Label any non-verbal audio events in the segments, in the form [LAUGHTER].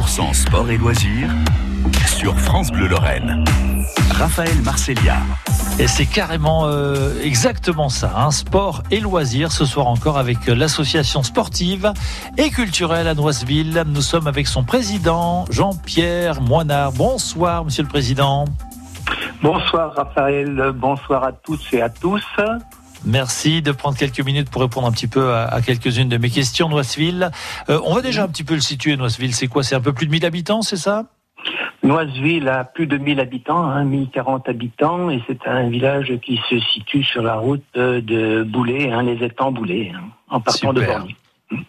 100% sport et loisirs sur France Bleu Lorraine. Raphaël Marcellia. Et c'est carrément euh, exactement ça, hein, sport et loisirs ce soir encore avec l'association sportive et culturelle à Noiseville. Nous sommes avec son président Jean-Pierre Moinard. Bonsoir Monsieur le Président. Bonsoir Raphaël, bonsoir à toutes et à tous. Merci de prendre quelques minutes pour répondre un petit peu à, quelques-unes de mes questions. Noiseville, euh, on va déjà un petit peu le situer. Noiseville, c'est quoi? C'est un peu plus de 1000 habitants, c'est ça? Noiseville a plus de 1000 habitants, hein, 1040 habitants, et c'est un village qui se situe sur la route de Boulet, hein, les étangs Boulet, hein, en partant de Borny.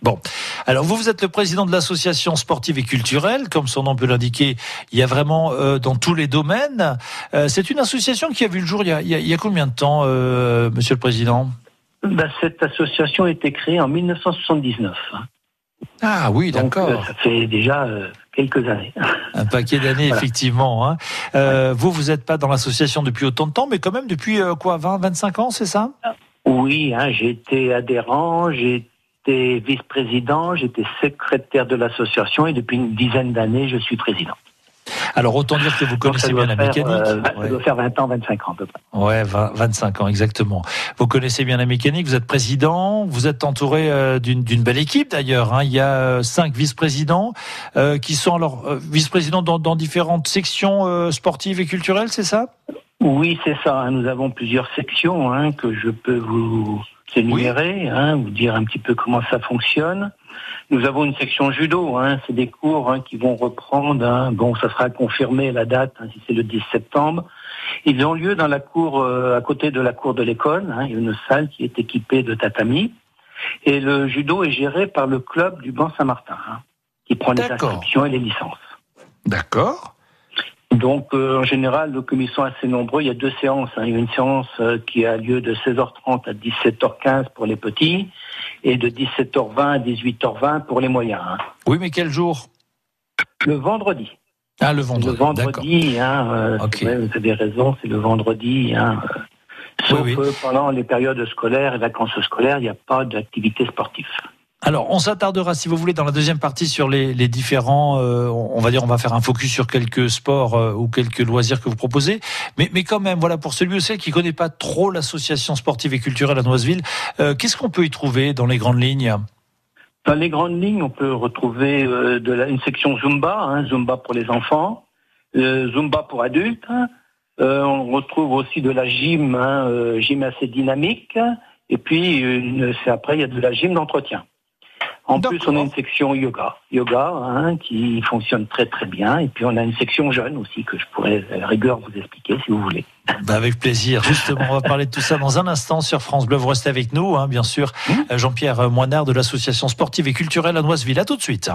Bon, alors vous, vous êtes le président de l'association sportive et culturelle, comme son nom peut l'indiquer, il y a vraiment euh, dans tous les domaines. Euh, c'est une association qui a vu le jour il y a, il y a, combien de temps, euh, Monsieur le Président? Ben, Cette association a été créée en 1979. Ah oui, d'accord. ça fait déjà quelques années. [LAUGHS] Un paquet d'années, effectivement. Hein. Vous, vous n'êtes pas dans l'association depuis autant de temps, mais quand même depuis quoi, 20, 25 ans, c'est ça? Oui, hein, j'ai été adhérent, j'ai J'étais vice-président, j'étais secrétaire de l'association et depuis une dizaine d'années, je suis président. Alors autant dire que vous connaissez bien la mécanique. Euh, ça doit faire 20 ans, 25 ans à peu près. Ouais, 25 ans exactement. Vous connaissez bien la mécanique, vous êtes président, vous êtes entouré euh, d'une belle équipe d'ailleurs. Hein. Il y a euh, cinq vice-présidents qui sont alors vice-présidents dans, dans, différentes sections sportives et culturelles, c'est ça? Oui, c'est ça. Hein. Nous avons plusieurs sections hein, que je peux vous s'énumérer, hein, vous dire un petit peu comment ça fonctionne. Nous avons une section judo, hein, c'est des cours hein, qui vont reprendre. Hein, bon, ça sera confirmé la date, hein, si c'est le 10 septembre. Ils ont lieu dans la cour, euh, à côté de la cour de l'école. Hein, il y a une salle qui est équipée de tatami. Et le judo est géré par le club du Banc Saint-Martin, hein, qui prend les inscriptions et les licences. D'accord. Donc, euh, en général, nos commis sont assez nombreux. Il y a deux séances. Hein. Il y a une séance euh, qui a lieu de 16h30 à 17h15 pour les petits et de 17h20 à 18h20 pour les moyens. Hein. Oui, mais quel jour? Le vendredi. Ah, le vendredi. Le vendredi, hein, euh, vous avez raison, c'est le vendredi. Hein, sauf pendant les périodes scolaires et vacances scolaires, il n'y a pas d'activité sportive. Alors, on s'attardera, si vous voulez, dans la deuxième partie sur les, différents. Euh, on va dire, on va faire un focus sur quelques sports euh, ou quelques loisirs que vous proposez. Mais, mais quand même, voilà, pour celui ou celle qui connaît pas trop l'association sportive et culturelle à Noiseville, euh, qu'est-ce qu'on peut y trouver dans les grandes lignes? Dans les grandes lignes, on peut retrouver la, une section Zumba, hein, Zumba pour les enfants, Zumba pour adultes. on retrouve aussi de la gym, hein, gym assez dynamique. Et puis, après, il y a de la gym d'entretien. En plus, on a une section yoga, yoga hein, qui fonctionne très très bien. Et puis, on a une section jeune aussi que je pourrais à la rigueur vous expliquer si vous voulez. Bah avec plaisir. Justement, on va parler de tout ça dans un instant sur France Bleu. Vous restez avec nous, hein, bien sûr. Mmh. Jean-Pierre Moinard de l'association sportive et culturelle à Noiseville. À tout de suite.